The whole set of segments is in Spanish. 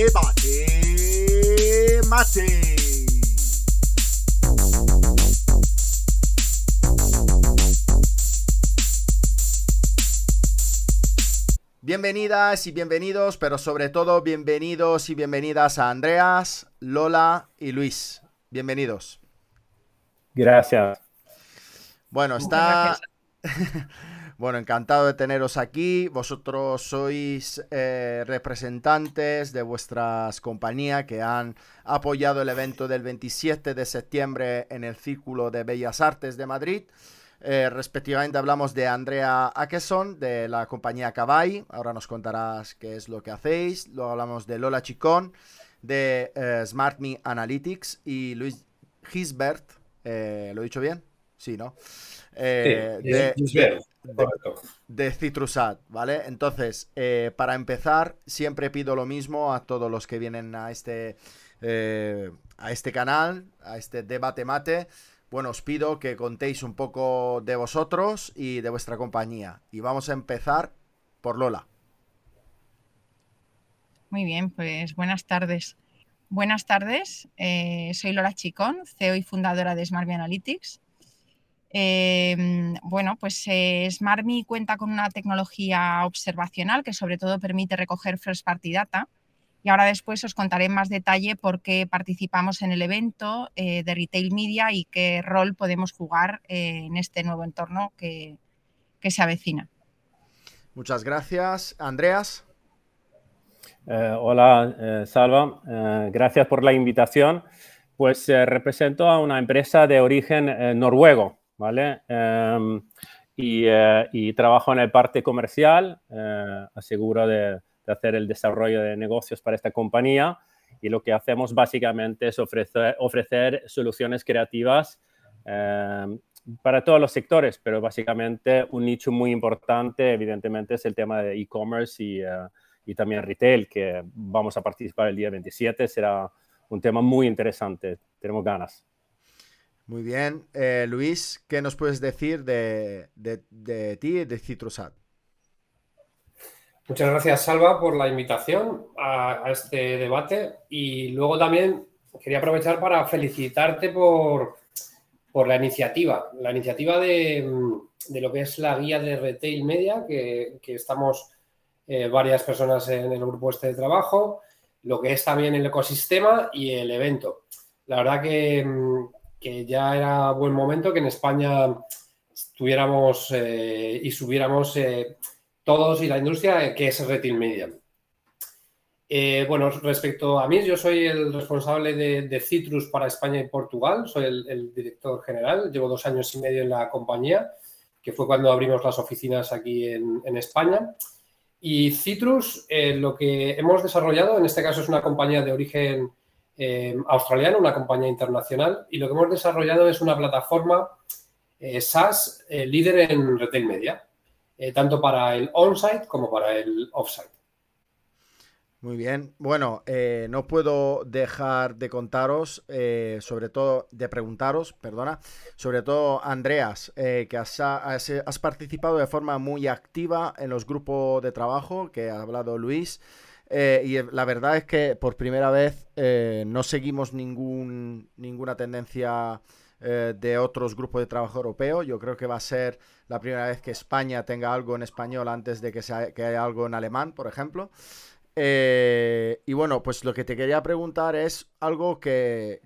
Debate Mate. Bienvenidas y bienvenidos, pero sobre todo bienvenidos y bienvenidas a Andreas, Lola y Luis. Bienvenidos. Gracias. Bueno, está... bueno, encantado de teneros aquí. Vosotros sois eh, representantes de vuestras compañías que han apoyado el evento del 27 de septiembre en el Círculo de Bellas Artes de Madrid. Eh, respectivamente hablamos de Andrea Akeson de la compañía Cabai. Ahora nos contarás qué es lo que hacéis. Luego hablamos de Lola Chicón de eh, SmartMe Analytics y Luis Gisbert. Eh, ¿Lo he dicho bien? Sí, ¿no? de, de, Citrusat, ¿vale? Entonces, para empezar, siempre pido lo mismo a todos los que vienen a este, a este canal, a este debate mate bueno, os pido que contéis un poco de vosotros y de vuestra compañía. Y vamos a empezar por Lola. Muy bien, pues buenas tardes. Buenas tardes, eh, soy Lola Chicón, CEO y fundadora de SmartMe Analytics. Em, bueno, pues eh, SmartMe cuenta con una tecnología observacional que sobre todo permite recoger first party data y ahora después os contaré en más detalle por qué participamos en el evento eh, de Retail Media y qué rol podemos jugar eh, en este nuevo entorno que, se avecina. Muchas gracias. Andreas. Eh, hola, Salva. gracias por la invitación. Pues represento a una empresa de origen noruego, ¿vale? Em, y, y, trabajo en el parte comercial, aseguro de hacer el desarrollo de negocios para esta compañía y lo que hacemos básicamente es ofrecer, ofrecer soluciones creativas eh, para todos los sectores, pero básicamente un nicho muy importante evidentemente es el tema de e-commerce y, eh, y, también retail, que vamos a participar el día 27, será un tema muy interesante, tenemos ganas. Muy bien. Eh, Luis, ¿qué nos puedes decir de, de, de ti, de Citrusat? Muchas gracias, Salva, por la invitación a, este debate. Y luego también quería aprovechar para felicitarte por, por la iniciativa, la iniciativa de, lo que es la guía de Retail Media, que, estamos eh, varias personas en el grupo este de trabajo, lo que es también el ecosistema y el evento. La verdad que, ya era buen momento que en España tuviéramos eh, y subiéramos eh, todos y la industria, que es Retail Media. Eh, bueno, respecto a mí, yo soy el responsable de, Citrus para España y Portugal, soy el, director general, llevo dos años y medio en la compañía, que fue cuando abrimos las oficinas aquí en, España. Y Citrus, eh, lo que hemos desarrollado, en este caso es una compañía de origen eh, australiano, una compañía internacional, y lo que hemos desarrollado es una plataforma SaaS líder en retail media. Eh, tanto para el on-site como para el off-site. Muy bien. Bueno, eh, no puedo dejar de contaros, eh, sobre todo, de preguntaros, perdona, sobre todo, Andreas, que has, participado de forma muy activa en los grupos de trabajo que ha hablado Luis. Y la verdad es que por primera vez no seguimos ningún, ninguna tendencia eh, de otros grupos de trabajo europeo. Yo creo que va a ser la primera vez que España tenga algo en español antes de que, sea, que haya algo en alemán, por ejemplo. Eh, y bueno, pues lo que te quería preguntar es algo que,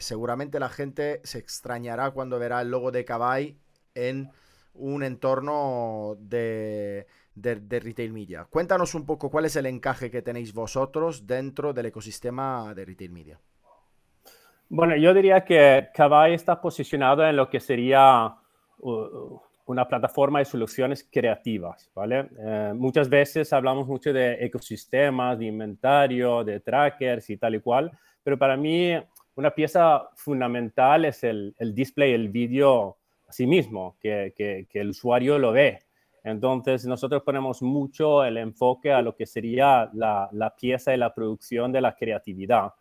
seguramente la gente se extrañará cuando verá el logo de Cabay en un entorno de, de, retail media. Cuéntanos un poco cuál es el encaje que tenéis vosotros dentro del ecosistema de retail media. Bueno, yo diría que Kavai está posicionado en lo que sería uh, una plataforma de soluciones creativas, ¿vale? Eh, muchas veces hablamos mucho de ecosistemas, de inventario, de trackers y tal y cual, pero para mí una pieza fundamental es el, display, el vídeo a sí mismo, que, el usuario lo ve. Entonces, nosotros ponemos mucho el enfoque a lo que sería la, la pieza y la producción de la creatividad.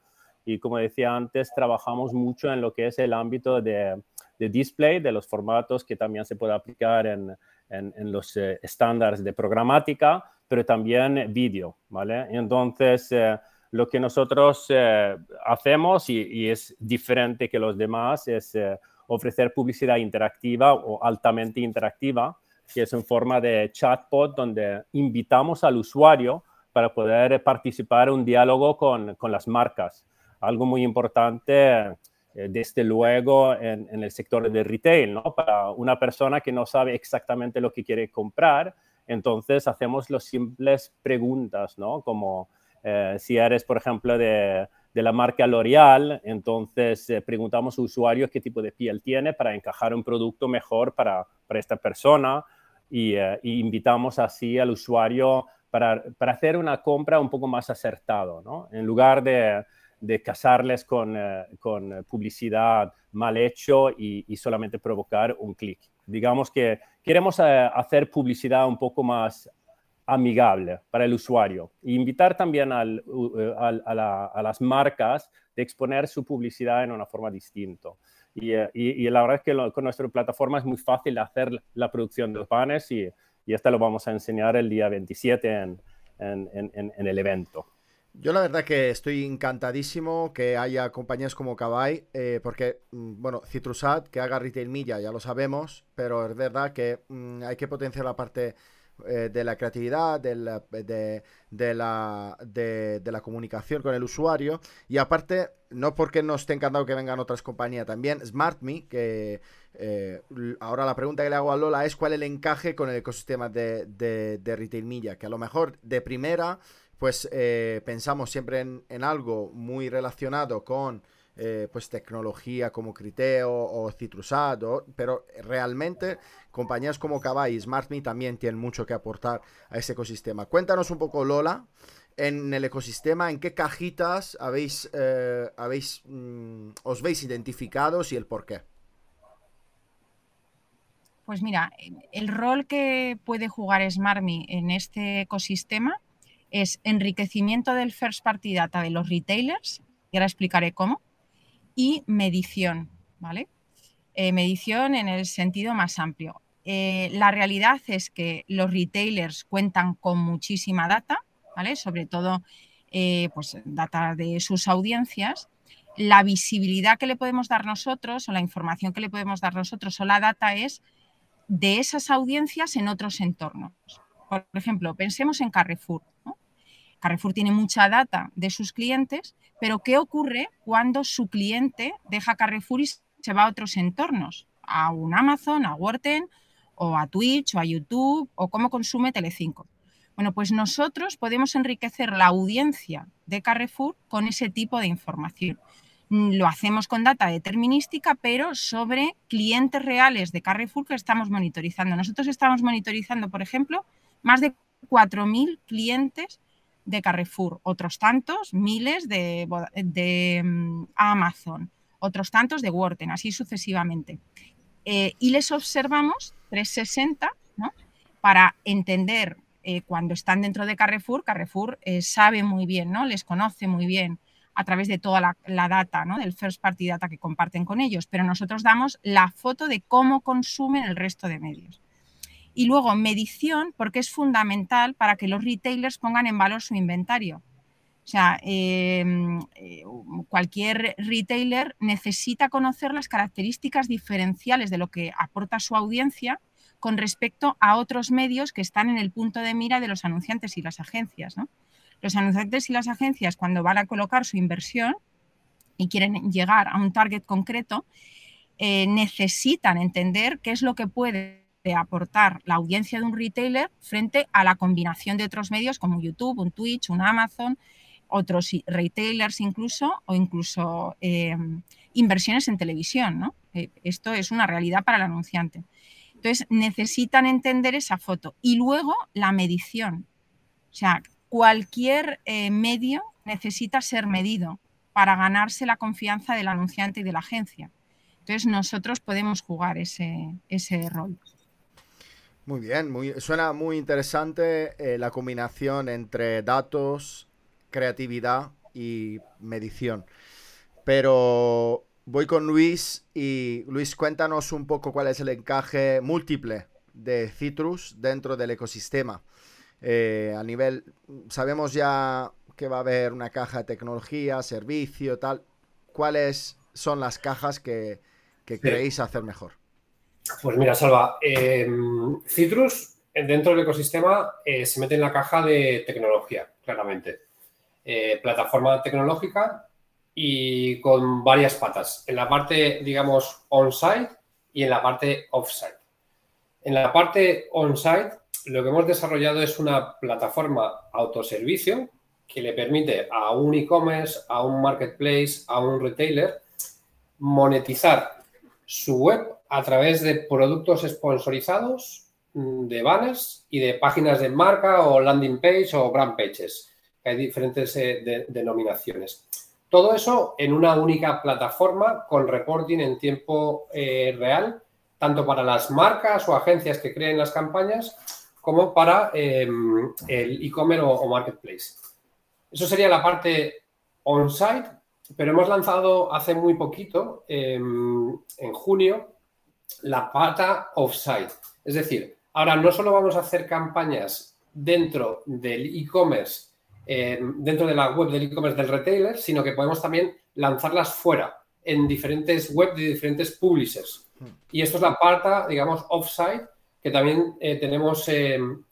Y como decía antes, trabajamos mucho en lo que es el ámbito de, display, de los formatos que también se puede aplicar en, en, los eh, estándares de programática, pero también vídeo, ¿vale? Entonces, eh, lo que nosotros eh, hacemos y, es diferente que los demás es ofrecer publicidad interactiva o altamente interactiva, que es en forma de chatbot donde invitamos al usuario para poder participar en un diálogo con, con las marcas. Algo muy importante, eh, desde luego, en, en, el sector del retail, ¿no? Para una persona que no sabe exactamente lo que quiere comprar, entonces hacemos las simples preguntas, ¿no? Como eh, si eres, por ejemplo, de, la marca L'Oreal, entonces eh, preguntamos a usuarios qué tipo de piel tiene para encajar un producto mejor para, esta persona y, eh, invitamos así al usuario para, hacer una compra un poco más acertado, ¿no? En lugar de, casarles con, publicidad mal hecho y, y solamente provocar un clic. Digamos que queremos hacer publicidad un poco más amigable para el usuario. E invitar también eh, a, las marcas de exponer su publicidad en una forma distinta. Y, eh, y, la verdad es que con nuestra plataforma es muy fácil hacer la producción de los panes y, y esto lo vamos a enseñar el día 27 en, en, en, en el evento. Yo la verdad que estoy encantadísimo que haya compañías como Kabay, eh, porque, mm, bueno, Citrusat, que haga retail milla, ya lo sabemos, pero es verdad que mm, hay que potenciar la parte eh, de la creatividad, de la, de, la, comunicación con el usuario. Y aparte, no porque no esté encantado que vengan otras compañías, también SmartMe, que eh, ahora la pregunta que le hago a Lola es cuál es el encaje con el ecosistema de, de, Retail Media, que a lo mejor de primera, pues eh, pensamos siempre en algo muy relacionado con eh, pues tecnología como Criteo o Citrusat, pero realmente compañías como Kavai y SmartMe también tienen mucho que aportar a ese ecosistema. Cuéntanos un poco, Lola, en el ecosistema, en qué cajitas habéis, eh, habéis mm, os veis identificados y el por qué. Pues mira, el rol que puede jugar SmartMe en este ecosistema es enriquecimiento del first party data de los retailers, y ahora explicaré cómo, y medición, ¿vale? Eh, medición en el sentido más amplio. Eh, la realidad es que los retailers cuentan con muchísima data, ¿vale? Sobre todo, eh, pues, data de sus audiencias. La visibilidad que le podemos dar nosotros o la información que le podemos dar nosotros o la data es de esas audiencias en otros entornos. Por ejemplo, pensemos en Carrefour. Carrefour tiene mucha data de sus clientes, pero ¿qué ocurre cuando su cliente deja Carrefour y se va a otros entornos? A un Amazon, a Worten, o a Twitch, o a YouTube, o cómo consume Telecinco. Bueno, pues nosotros podemos enriquecer la audiencia de Carrefour con ese tipo de información. Lo hacemos con data determinística, pero sobre clientes reales de Carrefour que estamos monitorizando. Nosotros estamos monitorizando, por ejemplo, más de 4.000 clientes de Carrefour, otros tantos, miles de, de mm, Amazon, otros tantos de Worten, así sucesivamente. Eh, y les observamos 360 ¿no? para entender eh, cuando están dentro de Carrefour, Carrefour eh, sabe muy bien, ¿no? les conoce muy bien a través de toda la, la data, ¿no? del first party data que comparten con ellos, pero nosotros damos la foto de cómo consumen el resto de medios. Y luego medición, porque es fundamental para que los retailers pongan en valor su inventario. O sea, em, eh, cualquier retailer necesita conocer las características diferenciales de lo que aporta su audiencia con respecto a otros medios que están en el punto de mira de los anunciantes y las agencias. Los anunciantes y las agencias, cuando van a colocar su inversión y quieren llegar a un target concreto, eh, necesitan entender qué es lo que puede de aportar la audiencia de un retailer frente a la combinación de otros medios como YouTube, un Twitch, un Amazon, otros retailers incluso, o incluso eh, inversiones en televisión. Eh, esto es una realidad para el anunciante. Entonces, necesitan entender esa foto. Y luego la medición. O sea, cualquier eh, medio necesita ser medido para ganarse la confianza del anunciante y de la agencia. Entonces, nosotros podemos jugar ese, ese rol. Muy bien, muy, suena muy interesante eh, la combinación entre datos, creatividad y medición. Pero voy con Luis y Luis, cuéntanos un poco cuál es el encaje múltiple de Citrus dentro del ecosistema. Eh, a nivel, sabemos ya que va a haber una caja de tecnología, servicio, tal. ¿Cuáles son las cajas que, que creéis hacer mejor? Pues mira, Salva, em, Citrus dentro del ecosistema eh, se mete en la caja de tecnología, claramente. Eh, plataforma tecnológica y con varias patas. En la parte, digamos, on-site y en la parte off-site. En la parte on-site, lo que hemos desarrollado es una plataforma autoservicio que le permite a un e-commerce, a un marketplace, a un retailer monetizar su web a través de productos sponsorizados, mm, de banners y de páginas de marca o landing page o brand pages. Hay diferentes eh, denominaciones. Todo eso en una única plataforma con reporting en tiempo eh, real, tanto para las marcas o agencias que creen las campañas como para em, el e-commerce o, marketplace. Eso sería la parte on-site, pero hemos lanzado hace muy poquito, em, en junio, la pata off-site. Es decir, ahora no solo vamos a hacer campañas dentro del e-commerce eh, dentro de la web del e-commerce del retailer, sino que podemos también lanzarlas fuera, en diferentes webs de diferentes publishers. Hmm. Y esto es la parte, digamos, offsite, que también eh, tenemos en,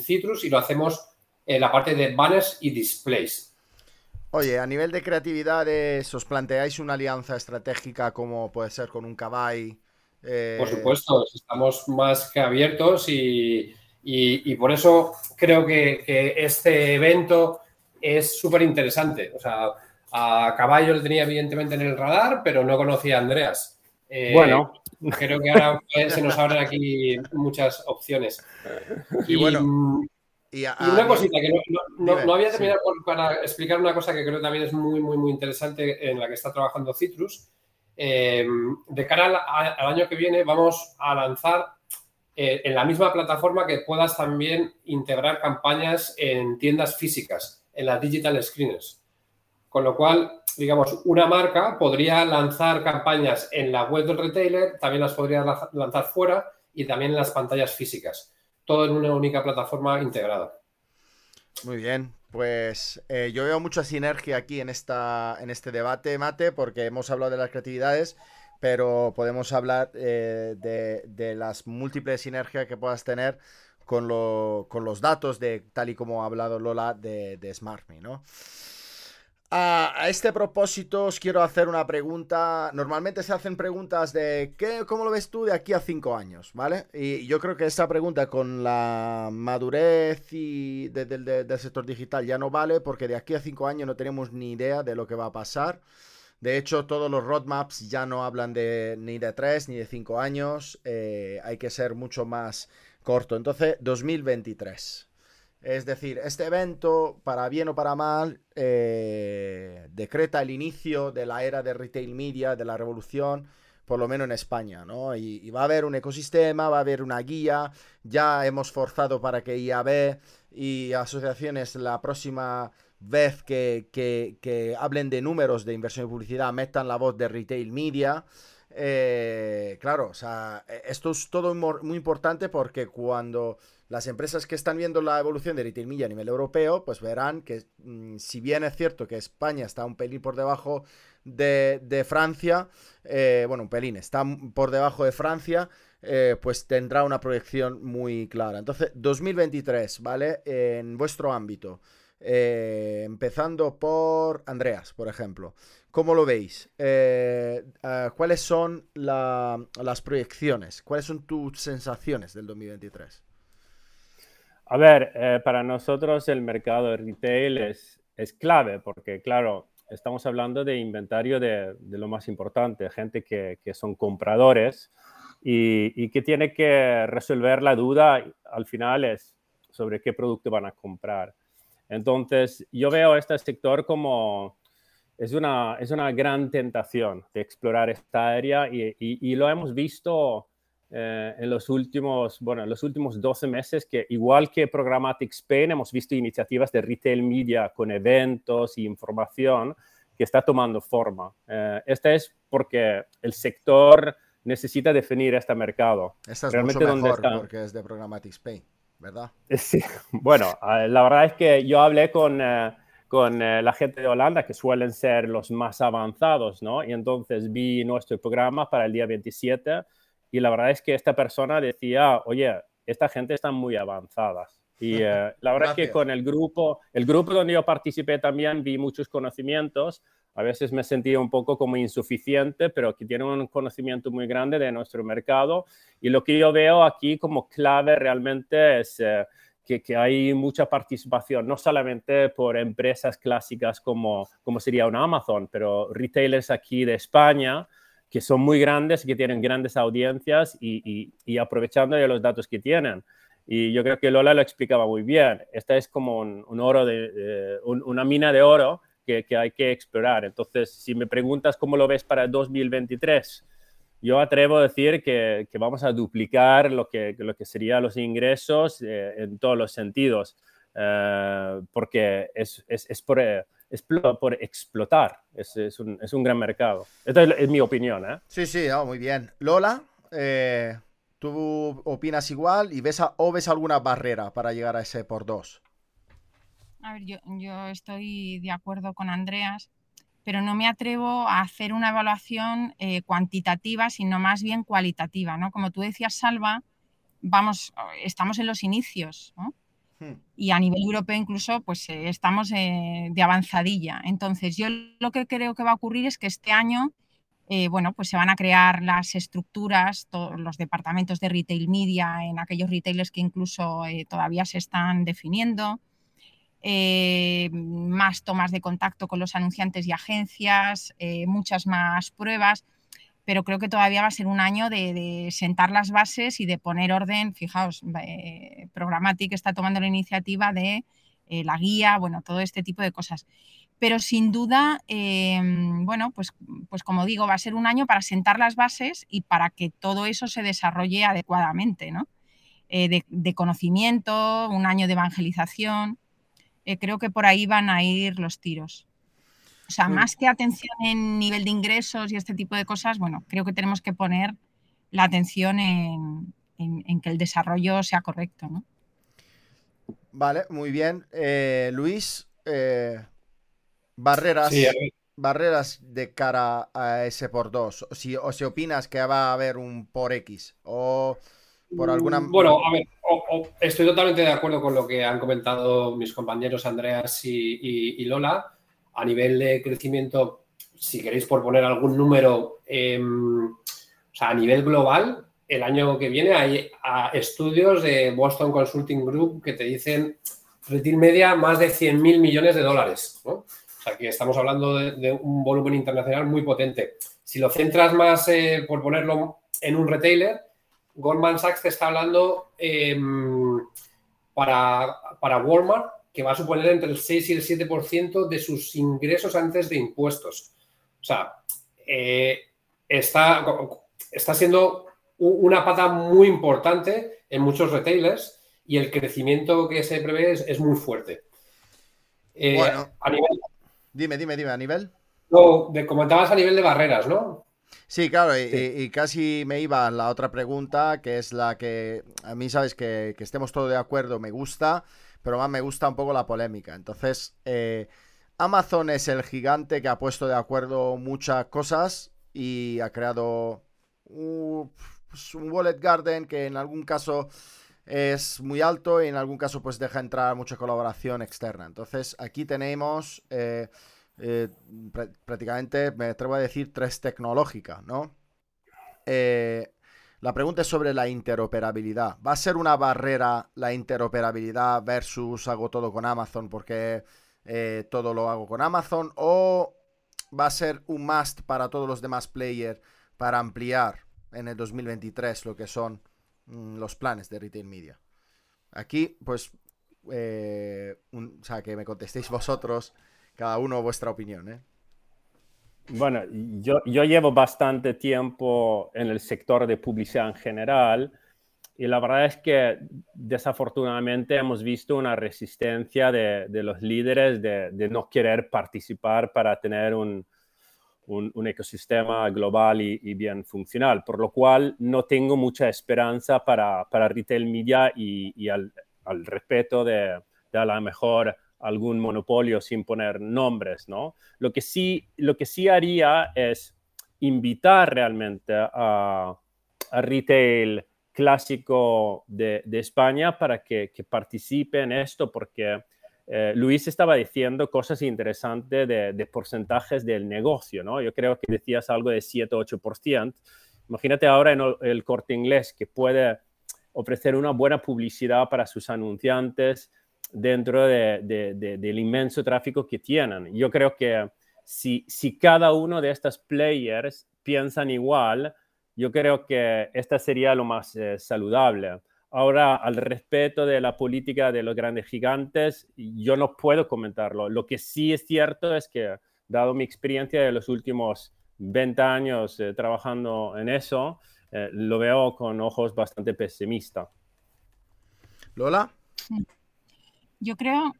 Citrus y lo hacemos en la parte de banners y displays. Oye, a nivel de creatividades, ¿os planteáis una alianza estratégica como puede ser con un Cabay? Eh, Por supuesto, estamos más que abiertos y, y, por eso creo que, este evento es súper interesante. O sea, a Caballo le tenía evidentemente en el radar, pero no conocía a Andreas. Eh, bueno. Creo que ahora se nos abren aquí muchas opciones. Y, bueno. Y, una cosita que no, había terminado para explicar una cosa que creo que también es muy, muy, muy interesante en la que está trabajando Citrus. Eh, de cara al año que viene vamos a lanzar eh, en la misma plataforma que puedas también integrar campañas en tiendas físicas, en las digital screens. Con lo cual, digamos, una marca podría lanzar campañas en la web del retailer, también las podría lanzar fuera y también en las pantallas físicas. Todo en una única plataforma integrada. Muy bien, pues eh, yo veo mucha sinergia aquí en, esta, en este debate, Mate, porque hemos hablado de las creatividades, pero podemos hablar eh, de, las múltiples sinergias que puedas tener con, los datos de tal y como ha hablado Lola de, de SmartMe, ¿no? A, este propósito os quiero hacer una pregunta. Normalmente se hacen preguntas de ¿qué, ¿cómo lo ves tú de aquí a cinco años? ¿Vale? Y yo creo que esta pregunta con la madurez y del sector digital ya no vale porque de aquí a cinco años no tenemos ni idea de lo que va a pasar. De hecho, todos los roadmaps ya no hablan de ni de tres ni de cinco años. Eh, hay que ser mucho más corto. Entonces, 2023. Es decir, este evento, para bien o para mal, eh, decreta el inicio de la era de retail media, de la revolución, por lo menos en España, ¿no? Y, va a haber un ecosistema, va a haber una guía, ya hemos forzado para que IAB y asociaciones la próxima vez que, hablen de números de inversión y publicidad, metan la voz de retail media. Eh, claro, o sea, e, esto es todo muy importante porque cuando las empresas que están viendo la evolución de retail a nivel europeo, pues verán que mm, si bien es cierto que España está un pelín por debajo de, Francia, eh, bueno, un pelín, está por debajo de Francia, eh, pues tendrá una proyección muy clara. Entonces, 2023, ¿vale? En vuestro ámbito. Eh, empezando por Andreas, por ejemplo. ¿Cómo lo veis? ¿Cuáles son las proyecciones? ¿Cuáles son tus sensaciones del 2023? A ver, para nosotros el mercado de retail es, es clave porque, claro, estamos hablando de inventario de, lo más importante, gente que, que son compradores y, y, que tiene que resolver la duda al final es sobre qué producto van a comprar. Entonces, yo veo este sector como es una, es una gran tentación de explorar esta área y, lo hemos visto eh, en los últimos, bueno, en los últimos 12 meses que igual que Programmatic Spain hemos visto iniciativas de retail media con eventos e información que está tomando forma. Eh, este es porque el sector necesita definir este mercado. Esta es Realmente mucho mejor porque es de Programmatic Spain. ¿verdad? Sí, bueno, la verdad es que yo hablé con, eh, con eh, la gente de Holanda, que suelen ser los más avanzados, ¿no? Y entonces vi nuestro programa para el día 27 y la verdad es que esta persona decía, oye, esta gente está muy avanzadas. Y eh, la verdad es que con el grupo, el grupo donde yo participé también vi muchos conocimientos. A veces me sentía un poco como insuficiente, pero que tienen un conocimiento muy grande de nuestro mercado. Y lo que yo veo aquí como clave realmente es eh, que, que, hay mucha participación, no solamente por empresas clásicas como, como sería una Amazon, pero retailers aquí de España que son muy grandes que tienen grandes audiencias y, y, y aprovechando de los datos que tienen. Y yo creo que Lola lo explicaba muy bien. Esta es como un, un oro de, un, una mina de oro que, que, hay que explorar. Entonces, si me preguntas cómo lo ves para el 2023, yo atrevo a decir que, que vamos a duplicar lo que, lo que serían los ingresos eh, en todos los sentidos, eh, porque es, es, es por, por, explotar, es, es, un, es, un, gran mercado. Esta es, mi opinión. ¿eh? Sí, sí, oh, muy bien. Lola, eh, ¿Tú opinas igual y ves a, o ves alguna barrera para llegar a ese por dos? A ver, yo, yo estoy de acuerdo con Andreas, pero no me atrevo a hacer una evaluación eh, cuantitativa, sino más bien cualitativa, ¿no? Como tú decías, Salva, vamos, estamos en los inicios, ¿no? Hmm. Y a nivel europeo incluso, pues eh, estamos eh, de avanzadilla. Entonces, yo lo que creo que va a ocurrir es que este año eh, bueno, pues se van a crear las estructuras, los departamentos de retail media en aquellos retailers que incluso todavía se están definiendo, más tomas de contacto con los anunciantes y agencias, muchas más pruebas, pero creo que todavía va a ser un año de, sentar las bases y de poner orden. Fijaos, eh, Programmatic está tomando la iniciativa de la guía, bueno, todo este tipo de cosas pero sin duda, eh, bueno, pues, pues como digo, va a ser un año para sentar las bases y para que todo eso se desarrolle adecuadamente, ¿no? Eh, de, de, conocimiento, un año de evangelización. Eh, creo que por ahí van a ir los tiros. O sea, más que atención en nivel de ingresos y este tipo de cosas, bueno, creo que tenemos que poner la atención en, en, en que el desarrollo sea correcto, ¿no? Vale, muy bien. Eh, Luis, eh, barreras, sí, barreras de cara a ese por dos. O si, o si opinas que va a haber un por X o por alguna. Mm, bueno, a ver, o, o estoy totalmente de acuerdo con lo que han comentado mis compañeros Andreas y, y, y Lola. A nivel de crecimiento, si queréis por poner algún número, sea, a nivel global, el año que viene hay estudios de Boston Consulting Group que te dicen retail media más de 100 mil millones de dólares. O sea, que estamos hablando de, un volumen internacional muy potente. Si lo centras más, eh, por ponerlo en un retailer, Goldman Sachs te está hablando eh, para, para Walmart que va a suponer entre el 6 y el 7% de sus ingresos antes de impuestos. O sea, eh, está, está siendo una pata muy importante en muchos retailers y el crecimiento que se prevé es, es muy fuerte. Eh, bueno, a nivel, Dime, dime, dime, a nivel. No, de, comentabas a nivel de barreras, ¿no? Sí, claro, y, sí. y, casi me iba a la otra pregunta, que es la que a mí, sabes, que, que, estemos todos de acuerdo, me gusta, pero más me gusta un poco la polémica. Entonces, eh, Amazon es el gigante que ha puesto de acuerdo muchas cosas y ha creado pues un Wallet Garden que en algún caso es muy alto y en algún caso pues deja entrar mucha colaboración externa. Entonces aquí tenemos eh, eh, pr prácticamente, me atrevo a decir, tres tecnológicas, ¿no? Eh, la pregunta es sobre la interoperabilidad. ¿Va a ser una barrera la interoperabilidad versus hago todo con Amazon porque eh, todo lo hago con Amazon? ¿O va a ser un must para todos los demás players para ampliar en el 2023 lo que son Mm, los planes de Retail Media. Aquí, pues, eh, un, o sea, que me contestéis vosotros, cada uno vuestra opinión, ¿eh? Bueno, yo, llevo bastante tiempo en el sector de publicidad en general y la verdad es que desafortunadamente hemos visto una resistencia de, los líderes de, no querer participar para tener un, ecosistema global y, bien funcional, por lo cual no tengo mucha esperanza para, para retail media y, y al, al, respeto de, de, a lo mejor algún monopolio sin poner nombres, ¿no? Lo que sí, lo que sí haría es invitar realmente a, retail clásico de, España para que, participe en esto, porque eh, Luis estaba diciendo cosas interesantes de, porcentajes del negocio, ¿no? Yo creo que decías algo de 7-8%. Imagínate ahora en el corte inglés que puede ofrecer una buena publicidad para sus anunciantes dentro del inmenso tráfico que tienen. Yo creo que si, si cada uno de estos players piensan igual, yo creo que esta sería lo más eh, saludable. Ahora, al respecto de la política de los grandes gigantes, yo no puedo comentarlo. Lo que sí es cierto es que, dado mi experiencia de los últimos 20 años eh, trabajando en eso, eh, lo veo con ojos bastante pesimistas. Lola. Yo creo,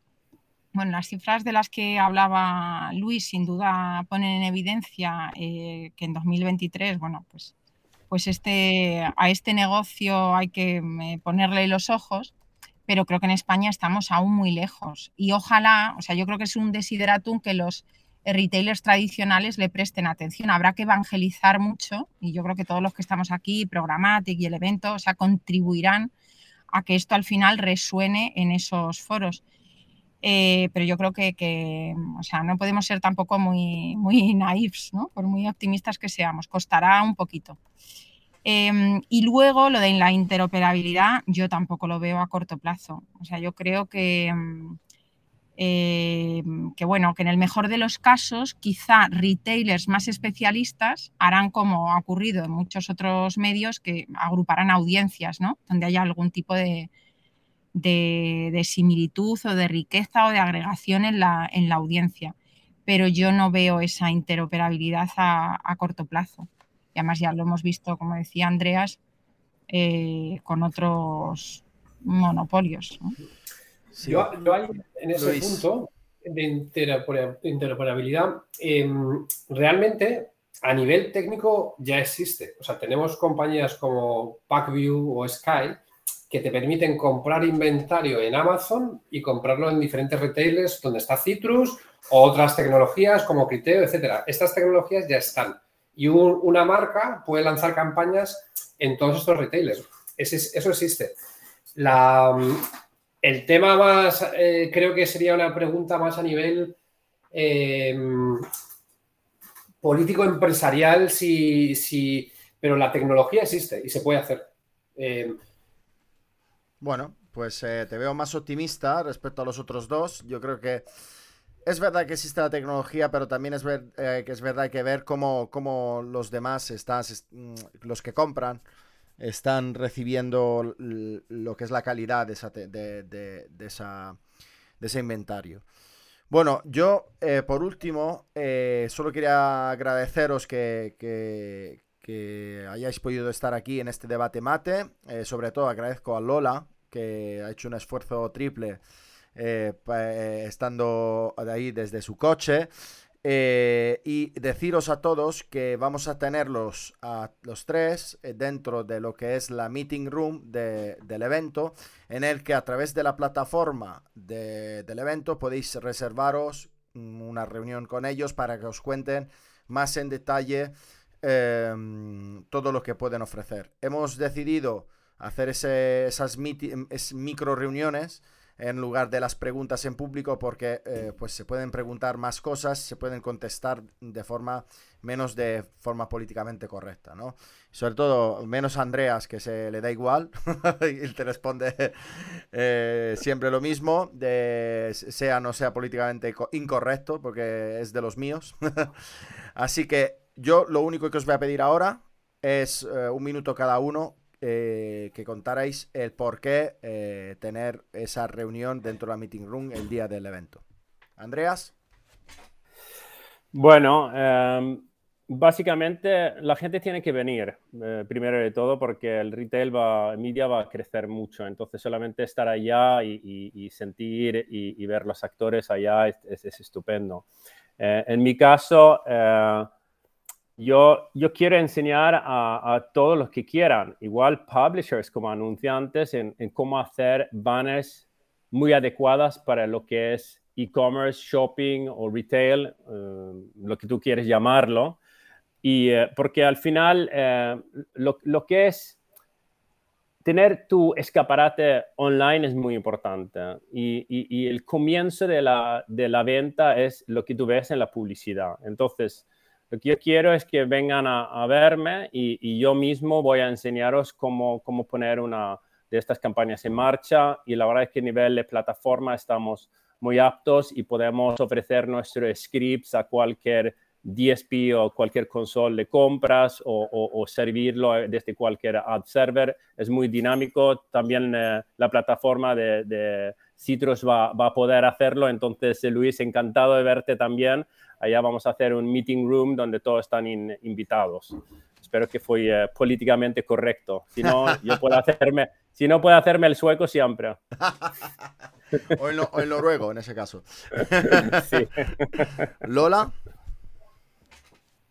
bueno, las cifras de las que hablaba Luis sin duda ponen en evidencia eh, que en 2023, bueno, pues, pues este, a este negocio hay que eh, ponerle los ojos, pero creo que en España estamos aún muy lejos. Y ojalá, o sea, yo creo que es un desideratum que los retailers tradicionales le presten atención. Habrá que evangelizar mucho y yo creo que todos los que estamos aquí, Programmatic y el evento, o sea, contribuirán a que esto al final resuene en esos foros. Eh, pero yo creo que, o sea, no podemos ser tampoco muy, muy ¿no? por muy optimistas que seamos, costará un poquito. Em, y luego lo de la interoperabilidad, yo tampoco lo veo a corto plazo. O sea, yo creo que, em, eh, que bueno, que en el mejor de los casos, quizá retailers más especialistas harán como ha ocurrido en muchos otros medios que agruparán audiencias, ¿no? Donde haya algún tipo de, de, similitud o de riqueza o de agregación en la, en la, audiencia. Pero yo no veo esa interoperabilidad a, corto plazo. Y además ya lo hemos visto, como decía Andreas, eh, con otros monopolios. Yo, en ese punto de interoperabilidad, em, realmente a nivel técnico ya existe. O sea, tenemos compañías como Packview o Sky que te permiten comprar inventario en Amazon y comprarlo en diferentes retailers donde está Citrus o otras tecnologías como Criteo, etcétera. Estas tecnologías ya están y una marca puede lanzar campañas en todos estos retailers. eso existe. La, el tema más, eh, creo que sería una pregunta más a nivel eh, político-empresarial, si, si, pero la tecnología existe y se puede hacer. Eh, bueno, pues te veo más optimista respecto a los otros dos. Yo creo que es verdad que existe la tecnología, pero también es ver, que es verdad que ver cómo, cómo los demás están, mm, los que compran, están recibiendo lo que es la calidad de, esa, de, de ese inventario. Bueno, yo eh, por último eh, solo quería agradeceros que, que, hayáis podido estar aquí en este debate mate. Eh, sobre todo agradezco a Lola que ha hecho un esfuerzo triple estando ahí desde su coche. Eh, y deciros a todos que vamos a tenerlos a los tres eh, dentro de lo que es la meeting room del evento, en el que a través de la plataforma del evento podéis reservaros una reunión con ellos para que os cuenten más en detalle em, todo lo que pueden ofrecer. Hemos decidido hacer esas micro reuniones en lugar de las preguntas en público porque eh, pues se pueden preguntar más cosas, se pueden contestar de forma menos de forma políticamente correcta, ¿no? Sobre todo menos a Andreas que se le da igual y te responde eh, siempre lo mismo, de sea no sea políticamente incorrecto porque es de los míos. Así que yo lo único que os voy a pedir ahora es eh, un minuto cada uno eh, que contarais el por qué eh, tener esa reunión dentro de la meeting room el día del evento. Andreas. Bueno, em, básicamente la gente tiene que venir, eh, primero de todo, porque el retail va, media va a crecer mucho. Entonces, solamente estar allá y, sentir y, ver los actores allá es, es estupendo. en mi caso, yo, yo quiero enseñar a, todos los que quieran, igual publishers como anunciantes, en, cómo hacer banners muy adecuadas para lo que es e-commerce, shopping o retail, eh, lo que tú quieres llamarlo. Y porque al final lo, lo, que es tener tu escaparate online es muy importante y, y, el comienzo de la, de la, venta es lo que tú ves en la publicidad. Entonces, lo que yo quiero es que vengan a, a verme y, y, yo mismo voy a enseñaros cómo, cómo poner una de estas campañas en marcha y la verdad es que a nivel de plataforma estamos muy aptos y podemos ofrecer nuestros scripts a cualquier DSP o cualquier console de compras o, servirlo desde cualquier ad server. Es muy dinámico. También eh, la plataforma de, Citrus va, a poder hacerlo. Entonces, eh, Luis, encantado de verte también. Allá vamos a hacer un meeting room donde todos están invitados. Espero que fue eh, políticamente correcto. Si no, yo puedo hacerme, si no puedo hacerme el sueco siempre. o, el, noruego, en ese caso. Lola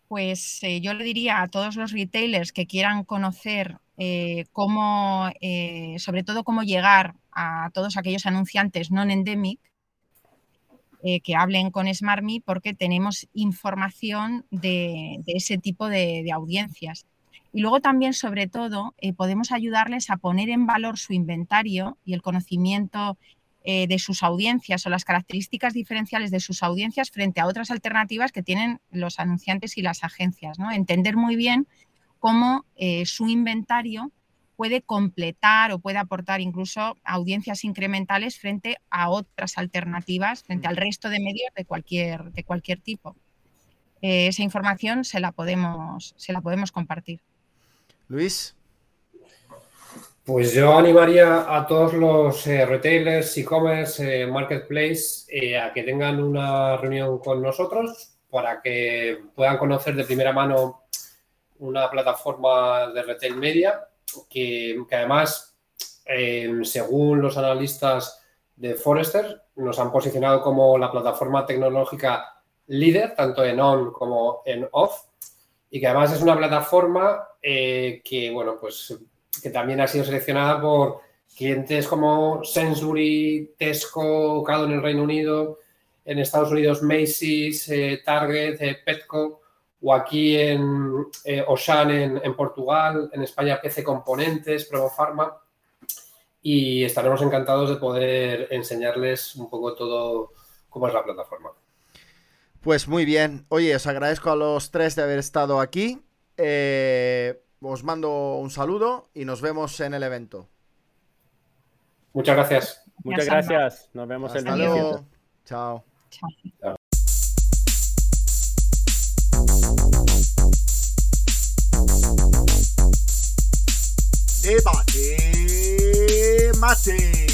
pues eh, yo le diría a todos los retailers que quieran conocer eh, cómo, eh, sobre todo cómo llegar a todos aquellos anunciantes non-endemic, que hablen con SmartMe porque tenemos información de, ese tipo de, audiencias. Y luego también, sobre todo, podemos ayudarles a poner en valor su inventario y el conocimiento eh, de sus audiencias o las características diferenciales de sus audiencias frente a otras alternativas que tienen los anunciantes y las agencias. ¿no? Entender muy bien cómo eh, su inventario puede completar o puede aportar incluso audiencias incrementales frente a otras alternativas, frente al resto de medios de cualquier, de cualquier tipo. Eh, esa información se la, podemos, se la podemos compartir. Luis. Pues yo animaría a todos los eh, retailers, e-commerce, eh, marketplace eh, a que tengan una reunión con nosotros para que puedan conocer de primera mano una plataforma de retail media que, además, según los analistas de Forrester, nos han posicionado como la plataforma tecnológica líder, tanto en on como en off, y que además es una plataforma que, bueno, pues que también ha sido seleccionada por clientes como Sainsbury, Tesco, Cado en el Reino Unido, en Estados Unidos Macy's, eh, Target, eh, Petco, o aquí en eh, Ocean en, Portugal, en España PC Componentes, Promofarma. Y estaremos encantados de poder enseñarles un poco todo cómo es la plataforma. Pues muy bien. Oye, os agradezco a los tres de haber estado aquí. Eh, os mando un saludo y nos vemos en el evento. Muchas gracias. Muchas gracias. Nos vemos en el luego. Chao. Chao. Debate mate.